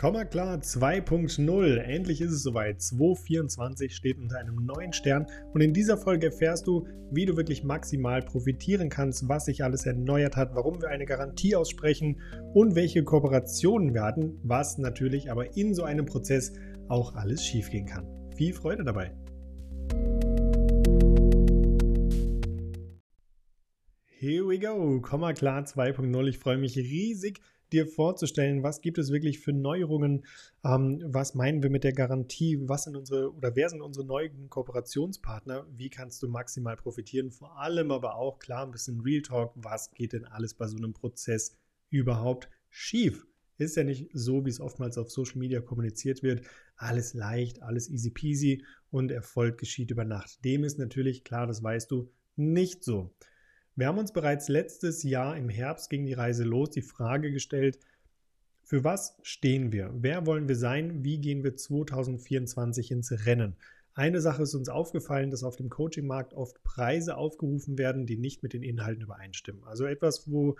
Komma klar 2.0. Endlich ist es soweit. 224 steht unter einem neuen Stern und in dieser Folge erfährst du, wie du wirklich maximal profitieren kannst, was sich alles erneuert hat, warum wir eine Garantie aussprechen und welche Kooperationen wir hatten, was natürlich aber in so einem Prozess auch alles schiefgehen kann. Viel Freude dabei. Here we go, Komma klar 2.0. Ich freue mich riesig, dir vorzustellen, was gibt es wirklich für Neuerungen, ähm, was meinen wir mit der Garantie, was sind unsere oder wer sind unsere neuen Kooperationspartner, wie kannst du maximal profitieren, vor allem aber auch klar ein bisschen Real Talk, was geht denn alles bei so einem Prozess überhaupt schief? Ist ja nicht so, wie es oftmals auf Social Media kommuniziert wird. Alles leicht, alles easy peasy und Erfolg geschieht über Nacht. Dem ist natürlich, klar, das weißt du, nicht so. Wir haben uns bereits letztes Jahr im Herbst ging die Reise los, die Frage gestellt, für was stehen wir? Wer wollen wir sein? Wie gehen wir 2024 ins Rennen? Eine Sache ist uns aufgefallen, dass auf dem Coaching-Markt oft Preise aufgerufen werden, die nicht mit den Inhalten übereinstimmen. Also etwas, wo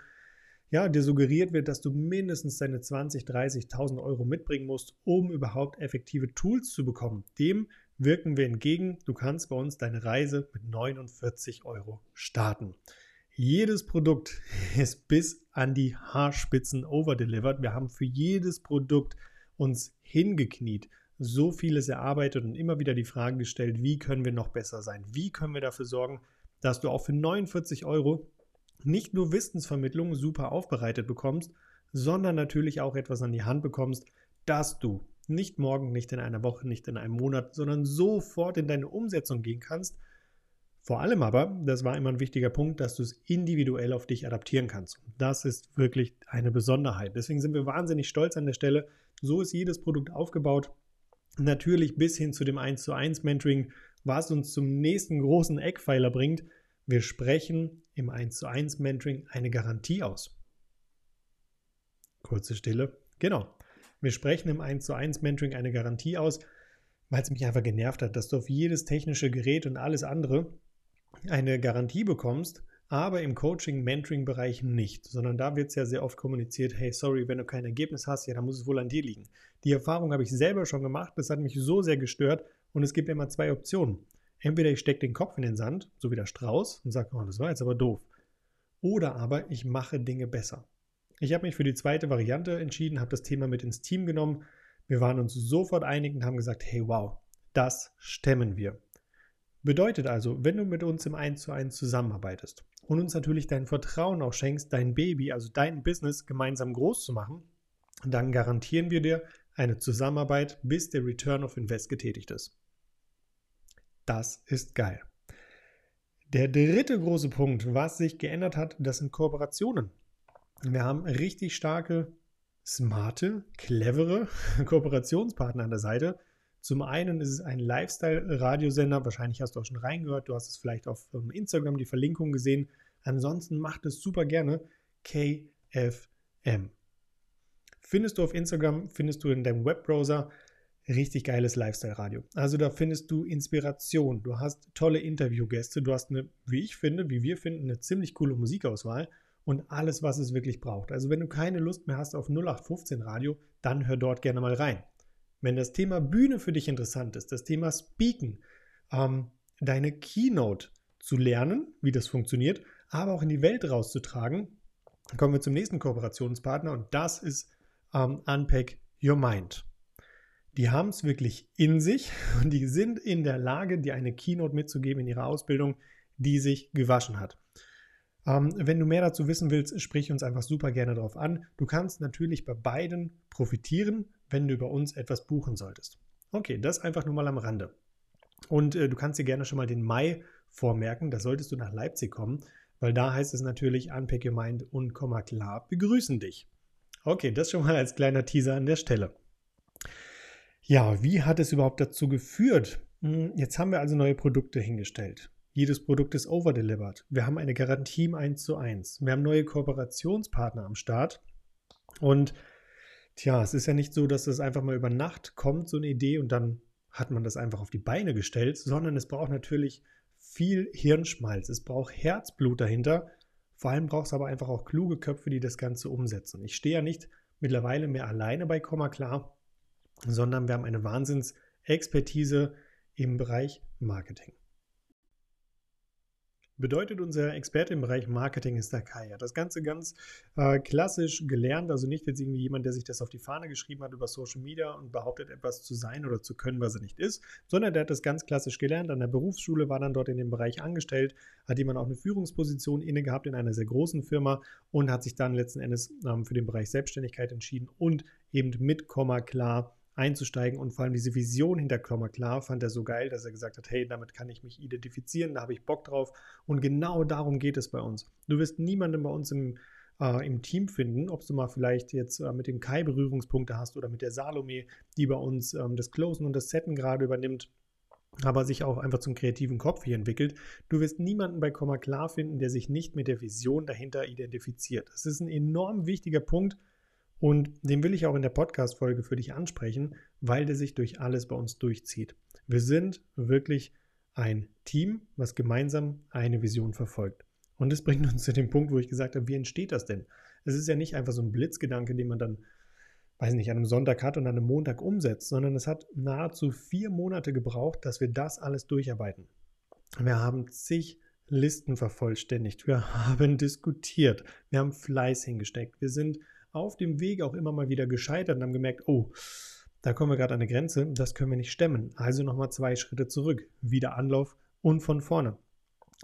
ja, dir suggeriert wird, dass du mindestens deine 20.000, 30.000 Euro mitbringen musst, um überhaupt effektive Tools zu bekommen. Dem wirken wir entgegen. Du kannst bei uns deine Reise mit 49 Euro starten. Jedes Produkt ist bis an die Haarspitzen overdelivered. Wir haben für jedes Produkt uns hingekniet, so vieles erarbeitet und immer wieder die Frage gestellt, wie können wir noch besser sein? Wie können wir dafür sorgen, dass du auch für 49 Euro nicht nur Wissensvermittlung super aufbereitet bekommst, sondern natürlich auch etwas an die Hand bekommst, dass du nicht morgen, nicht in einer Woche, nicht in einem Monat, sondern sofort in deine Umsetzung gehen kannst – vor allem aber, das war immer ein wichtiger Punkt, dass du es individuell auf dich adaptieren kannst. Das ist wirklich eine Besonderheit. Deswegen sind wir wahnsinnig stolz an der Stelle. So ist jedes Produkt aufgebaut. Natürlich bis hin zu dem 1 zu 1 Mentoring, was uns zum nächsten großen Eckpfeiler bringt. Wir sprechen im 1 zu 1 Mentoring eine Garantie aus. Kurze Stille. Genau. Wir sprechen im 1 zu 1 Mentoring eine Garantie aus, weil es mich einfach genervt hat, dass du auf jedes technische Gerät und alles andere eine Garantie bekommst, aber im Coaching-Mentoring-Bereich nicht, sondern da wird es ja sehr oft kommuniziert, hey, sorry, wenn du kein Ergebnis hast, ja, dann muss es wohl an dir liegen. Die Erfahrung habe ich selber schon gemacht, das hat mich so sehr gestört und es gibt immer zwei Optionen. Entweder ich stecke den Kopf in den Sand, so wie der Strauß, und sage, oh, das war jetzt aber doof. Oder aber ich mache Dinge besser. Ich habe mich für die zweite Variante entschieden, habe das Thema mit ins Team genommen. Wir waren uns sofort einig und haben gesagt, hey, wow, das stemmen wir. Bedeutet also, wenn du mit uns im 1 zu 1 zusammenarbeitest und uns natürlich dein Vertrauen auch schenkst, dein Baby, also dein Business gemeinsam groß zu machen, dann garantieren wir dir eine Zusammenarbeit, bis der Return of Invest getätigt ist. Das ist geil. Der dritte große Punkt, was sich geändert hat, das sind Kooperationen. Wir haben richtig starke, smarte, clevere Kooperationspartner an der Seite, zum einen ist es ein Lifestyle-Radiosender, wahrscheinlich hast du auch schon reingehört, du hast es vielleicht auf ähm, Instagram die Verlinkung gesehen. Ansonsten macht es super gerne KFM. Findest du auf Instagram, findest du in deinem Webbrowser richtig geiles Lifestyle-Radio. Also da findest du Inspiration, du hast tolle Interviewgäste, du hast eine, wie ich finde, wie wir finden, eine ziemlich coole Musikauswahl und alles, was es wirklich braucht. Also wenn du keine Lust mehr hast auf 0815 Radio, dann hör dort gerne mal rein. Wenn das Thema Bühne für dich interessant ist, das Thema Speaken, ähm, deine Keynote zu lernen, wie das funktioniert, aber auch in die Welt rauszutragen, kommen wir zum nächsten Kooperationspartner und das ist ähm, Unpack Your Mind. Die haben es wirklich in sich und die sind in der Lage, dir eine Keynote mitzugeben in ihrer Ausbildung, die sich gewaschen hat. Ähm, wenn du mehr dazu wissen willst, sprich uns einfach super gerne darauf an. Du kannst natürlich bei beiden profitieren, wenn du über uns etwas buchen solltest. Okay, das einfach nur mal am Rande. Und äh, du kannst dir gerne schon mal den Mai vormerken, da solltest du nach Leipzig kommen, weil da heißt es natürlich, Unpack Your Mind und Komma klar begrüßen dich. Okay, das schon mal als kleiner Teaser an der Stelle. Ja, wie hat es überhaupt dazu geführt? Hm, jetzt haben wir also neue Produkte hingestellt. Jedes Produkt ist overdelivered. Wir haben eine Garantie im 1 zu 1. Wir haben neue Kooperationspartner am Start. Und Tja, es ist ja nicht so, dass das einfach mal über Nacht kommt, so eine Idee, und dann hat man das einfach auf die Beine gestellt, sondern es braucht natürlich viel Hirnschmalz, es braucht Herzblut dahinter. Vor allem braucht es aber einfach auch kluge Köpfe, die das Ganze umsetzen. Ich stehe ja nicht mittlerweile mehr alleine bei Komma klar, sondern wir haben eine Wahnsinnsexpertise im Bereich Marketing. Bedeutet unser Experte im Bereich Marketing ist der Kai. Er hat das Ganze ganz äh, klassisch gelernt, also nicht jetzt irgendwie jemand, der sich das auf die Fahne geschrieben hat über Social Media und behauptet, etwas zu sein oder zu können, was er nicht ist, sondern der hat das ganz klassisch gelernt an der Berufsschule, war dann dort in dem Bereich angestellt, hat jemand auch eine Führungsposition inne gehabt in einer sehr großen Firma und hat sich dann letzten Endes ähm, für den Bereich Selbstständigkeit entschieden und eben mit Komma klar einzusteigen und vor allem diese Vision hinter Komma klar fand er so geil, dass er gesagt hat, hey, damit kann ich mich identifizieren, da habe ich Bock drauf und genau darum geht es bei uns. Du wirst niemanden bei uns im, äh, im Team finden, ob du mal vielleicht jetzt äh, mit dem Kai Berührungspunkte hast oder mit der Salome, die bei uns ähm, das Closen und das Setten gerade übernimmt, aber sich auch einfach zum kreativen Kopf hier entwickelt. Du wirst niemanden bei Komma klar finden, der sich nicht mit der Vision dahinter identifiziert. Das ist ein enorm wichtiger Punkt, und den will ich auch in der Podcast-Folge für dich ansprechen, weil der sich durch alles bei uns durchzieht. Wir sind wirklich ein Team, was gemeinsam eine Vision verfolgt. Und das bringt uns zu dem Punkt, wo ich gesagt habe, wie entsteht das denn? Es ist ja nicht einfach so ein Blitzgedanke, den man dann, weiß nicht, an einem Sonntag hat und an einem Montag umsetzt, sondern es hat nahezu vier Monate gebraucht, dass wir das alles durcharbeiten. Wir haben zig Listen vervollständigt, wir haben diskutiert, wir haben Fleiß hingesteckt, wir sind auf dem Weg auch immer mal wieder gescheitert und haben gemerkt, oh, da kommen wir gerade an eine Grenze, das können wir nicht stemmen. Also nochmal zwei Schritte zurück, wieder Anlauf und von vorne.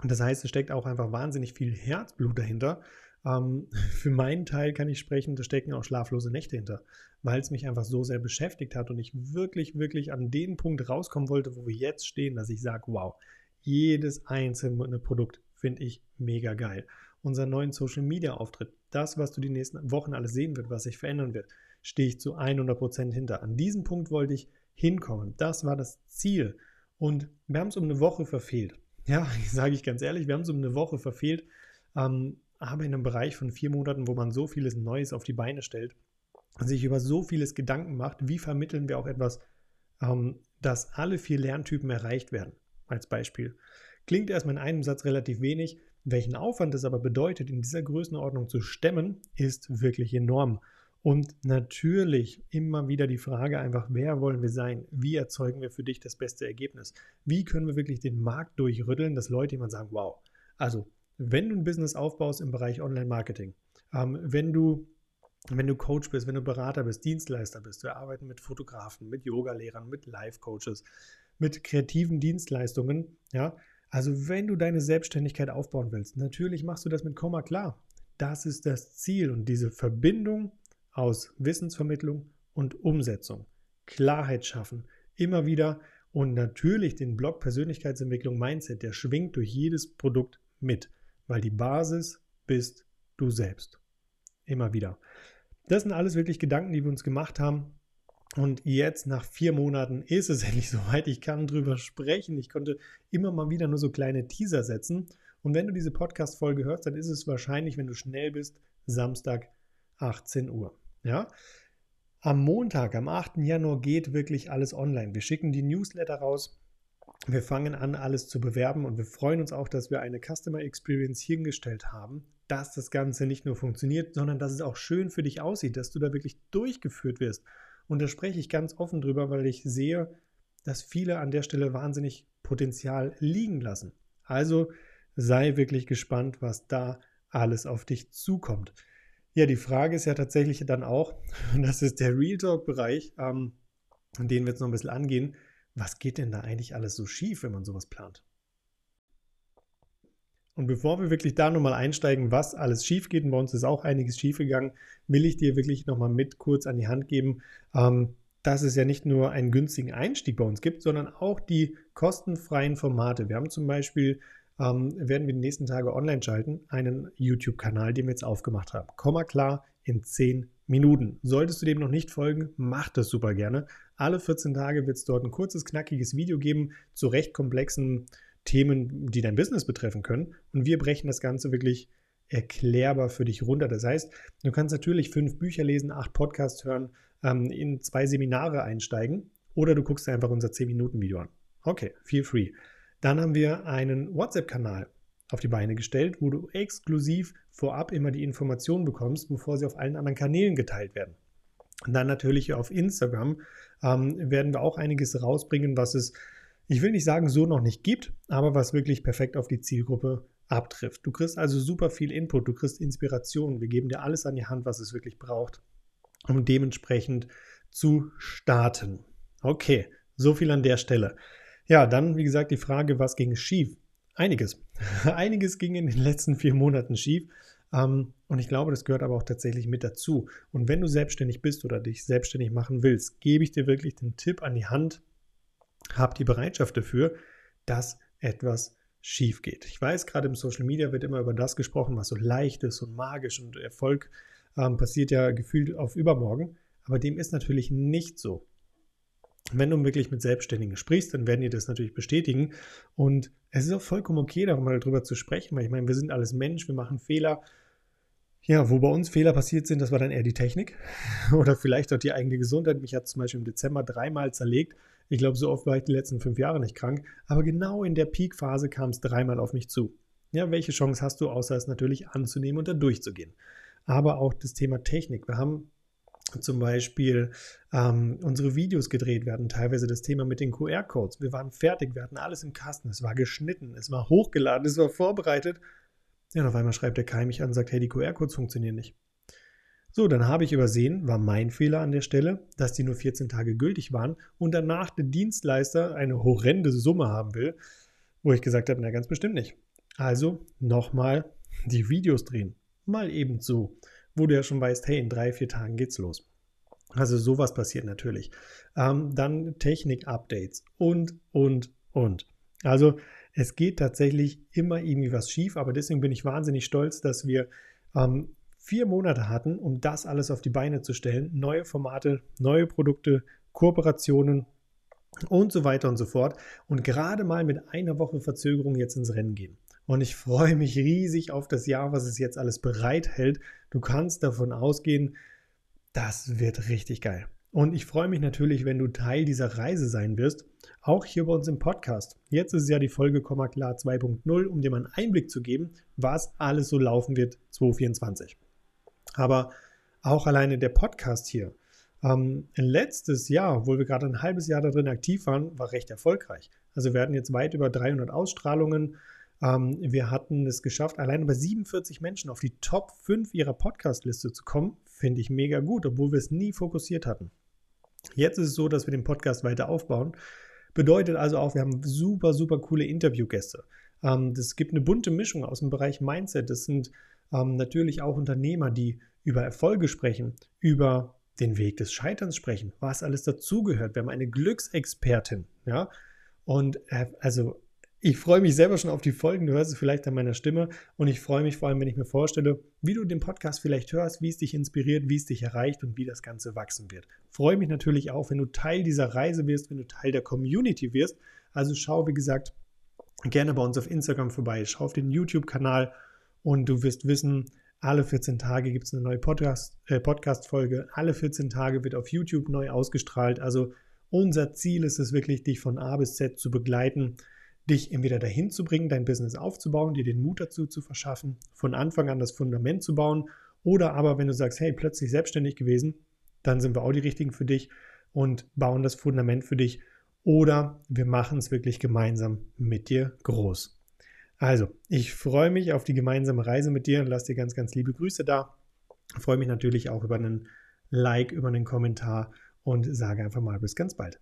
Das heißt, es steckt auch einfach wahnsinnig viel Herzblut dahinter. Ähm, für meinen Teil kann ich sprechen, da stecken auch schlaflose Nächte hinter, weil es mich einfach so sehr beschäftigt hat und ich wirklich, wirklich an den Punkt rauskommen wollte, wo wir jetzt stehen, dass ich sage, wow, jedes einzelne Produkt finde ich mega geil unseren neuen Social Media Auftritt, das, was du die nächsten Wochen alles sehen wird, was sich verändern wird, stehe ich zu 100% hinter. An diesem Punkt wollte ich hinkommen. Das war das Ziel. Und wir haben es um eine Woche verfehlt. Ja, sage ich ganz ehrlich, wir haben es um eine Woche verfehlt. Ähm, aber in einem Bereich von vier Monaten, wo man so vieles Neues auf die Beine stellt sich über so vieles Gedanken macht, wie vermitteln wir auch etwas, ähm, dass alle vier Lerntypen erreicht werden, als Beispiel. Klingt erstmal in einem Satz relativ wenig, welchen Aufwand es aber bedeutet, in dieser Größenordnung zu stemmen, ist wirklich enorm. Und natürlich immer wieder die Frage einfach, wer wollen wir sein? Wie erzeugen wir für dich das beste Ergebnis? Wie können wir wirklich den Markt durchrütteln, dass Leute jemand sagen, wow. Also, wenn du ein Business aufbaust im Bereich Online-Marketing, ähm, wenn du wenn du Coach bist, wenn du Berater bist, Dienstleister bist, wir arbeiten mit Fotografen, mit Yogalehrern, mit Life-Coaches, mit kreativen Dienstleistungen, ja, also wenn du deine Selbstständigkeit aufbauen willst, natürlich machst du das mit Komma klar. Das ist das Ziel und diese Verbindung aus Wissensvermittlung und Umsetzung. Klarheit schaffen, immer wieder und natürlich den Blog Persönlichkeitsentwicklung Mindset, der schwingt durch jedes Produkt mit, weil die Basis bist du selbst. Immer wieder. Das sind alles wirklich Gedanken, die wir uns gemacht haben und jetzt nach vier Monaten ist es endlich soweit. Ich kann drüber sprechen. Ich konnte immer mal wieder nur so kleine Teaser setzen. Und wenn du diese Podcast-Folge hörst, dann ist es wahrscheinlich, wenn du schnell bist, Samstag 18 Uhr. Ja? Am Montag, am 8. Januar geht wirklich alles online. Wir schicken die Newsletter raus. Wir fangen an, alles zu bewerben und wir freuen uns auch, dass wir eine Customer Experience hingestellt haben, dass das Ganze nicht nur funktioniert, sondern dass es auch schön für dich aussieht, dass du da wirklich durchgeführt wirst und da spreche ich ganz offen drüber, weil ich sehe, dass viele an der Stelle wahnsinnig Potenzial liegen lassen. Also sei wirklich gespannt, was da alles auf dich zukommt. Ja, die Frage ist ja tatsächlich dann auch, das ist der Real Talk-Bereich, ähm, den wir jetzt noch ein bisschen angehen. Was geht denn da eigentlich alles so schief, wenn man sowas plant? Und bevor wir wirklich da nochmal einsteigen, was alles schief geht, und bei uns ist auch einiges schief gegangen, will ich dir wirklich nochmal mit kurz an die Hand geben, ähm, dass es ja nicht nur einen günstigen Einstieg bei uns gibt, sondern auch die kostenfreien Formate. Wir haben zum Beispiel, ähm, werden wir die nächsten Tage online schalten, einen YouTube-Kanal, den wir jetzt aufgemacht haben. Komma klar in 10 Minuten. Solltest du dem noch nicht folgen, mach das super gerne. Alle 14 Tage wird es dort ein kurzes, knackiges Video geben zu recht komplexen Themen, die dein Business betreffen können. Und wir brechen das Ganze wirklich erklärbar für dich runter. Das heißt, du kannst natürlich fünf Bücher lesen, acht Podcasts hören, ähm, in zwei Seminare einsteigen oder du guckst dir einfach unser 10-Minuten-Video an. Okay, feel free. Dann haben wir einen WhatsApp-Kanal auf die Beine gestellt, wo du exklusiv vorab immer die Informationen bekommst, bevor sie auf allen anderen Kanälen geteilt werden. Und dann natürlich auf Instagram ähm, werden wir auch einiges rausbringen, was es, ich will nicht sagen, so noch nicht gibt, aber was wirklich perfekt auf die Zielgruppe abtrifft. Du kriegst also super viel Input, du kriegst Inspiration. Wir geben dir alles an die Hand, was es wirklich braucht, um dementsprechend zu starten. Okay, so viel an der Stelle. Ja, dann, wie gesagt, die Frage, was ging schief? Einiges. Einiges ging in den letzten vier Monaten schief. Ähm, und ich glaube, das gehört aber auch tatsächlich mit dazu. Und wenn du selbstständig bist oder dich selbstständig machen willst, gebe ich dir wirklich den Tipp an die Hand, hab die Bereitschaft dafür, dass etwas schief geht. Ich weiß, gerade im Social Media wird immer über das gesprochen, was so leicht ist und magisch und Erfolg ähm, passiert ja gefühlt auf übermorgen. Aber dem ist natürlich nicht so. Wenn du wirklich mit Selbstständigen sprichst, dann werden die das natürlich bestätigen. Und es ist auch vollkommen okay, darüber zu sprechen, weil ich meine, wir sind alles Mensch, wir machen Fehler ja, wo bei uns Fehler passiert sind, das war dann eher die Technik oder vielleicht auch die eigene Gesundheit. Mich hat zum Beispiel im Dezember dreimal zerlegt. Ich glaube, so oft war ich die letzten fünf Jahre nicht krank. Aber genau in der Peak-Phase kam es dreimal auf mich zu. Ja, welche Chance hast du, außer es natürlich anzunehmen und da durchzugehen? Aber auch das Thema Technik. Wir haben zum Beispiel ähm, unsere Videos gedreht. Wir hatten teilweise das Thema mit den QR-Codes. Wir waren fertig, wir hatten alles im Kasten. Es war geschnitten, es war hochgeladen, es war vorbereitet. Ja, und auf einmal schreibt der Kai mich an und sagt, hey, die QR-Codes funktionieren nicht. So, dann habe ich übersehen, war mein Fehler an der Stelle, dass die nur 14 Tage gültig waren und danach der Dienstleister eine horrende Summe haben will, wo ich gesagt habe, na ganz bestimmt nicht. Also nochmal die Videos drehen. Mal eben so, wo du ja schon weißt, hey, in drei, vier Tagen geht's los. Also sowas passiert natürlich. Ähm, dann Technik-Updates und, und, und. Also es geht tatsächlich immer irgendwie was schief, aber deswegen bin ich wahnsinnig stolz, dass wir ähm, vier Monate hatten, um das alles auf die Beine zu stellen. Neue Formate, neue Produkte, Kooperationen und so weiter und so fort. Und gerade mal mit einer Woche Verzögerung jetzt ins Rennen gehen. Und ich freue mich riesig auf das Jahr, was es jetzt alles bereithält. Du kannst davon ausgehen, das wird richtig geil. Und ich freue mich natürlich, wenn du Teil dieser Reise sein wirst, auch hier bei uns im Podcast. Jetzt ist ja die Folge Komma klar 2.0, um dir mal einen Einblick zu geben, was alles so laufen wird 2024. Aber auch alleine der Podcast hier. Ähm, letztes Jahr, obwohl wir gerade ein halbes Jahr da drin aktiv waren, war recht erfolgreich. Also wir hatten jetzt weit über 300 Ausstrahlungen. Ähm, wir hatten es geschafft, alleine bei 47 Menschen auf die Top 5 ihrer Podcast-Liste zu kommen. Finde ich mega gut, obwohl wir es nie fokussiert hatten. Jetzt ist es so, dass wir den Podcast weiter aufbauen. Bedeutet also auch, wir haben super, super coole Interviewgäste. Ähm, das gibt eine bunte Mischung aus dem Bereich Mindset. Das sind ähm, natürlich auch Unternehmer, die über Erfolge sprechen, über den Weg des Scheiterns sprechen, was alles dazugehört. Wir haben eine Glücksexpertin, ja. Und äh, also ich freue mich selber schon auf die Folgen. Du hörst es vielleicht an meiner Stimme. Und ich freue mich vor allem, wenn ich mir vorstelle, wie du den Podcast vielleicht hörst, wie es dich inspiriert, wie es dich erreicht und wie das Ganze wachsen wird. Freue mich natürlich auch, wenn du Teil dieser Reise wirst, wenn du Teil der Community wirst. Also schau, wie gesagt, gerne bei uns auf Instagram vorbei. Schau auf den YouTube-Kanal und du wirst wissen, alle 14 Tage gibt es eine neue äh, Podcast-Folge. Äh, Podcast Alle 14 Tage wird auf YouTube neu ausgestrahlt. Also unser Ziel ist es wirklich, dich von A bis Z zu begleiten dich entweder dahin zu bringen, dein Business aufzubauen, dir den Mut dazu zu verschaffen, von Anfang an das Fundament zu bauen. Oder aber, wenn du sagst, hey, plötzlich selbstständig gewesen, dann sind wir auch die richtigen für dich und bauen das Fundament für dich. Oder wir machen es wirklich gemeinsam mit dir groß. Also, ich freue mich auf die gemeinsame Reise mit dir und lass dir ganz, ganz liebe Grüße da. Freue mich natürlich auch über einen Like, über einen Kommentar und sage einfach mal bis ganz bald.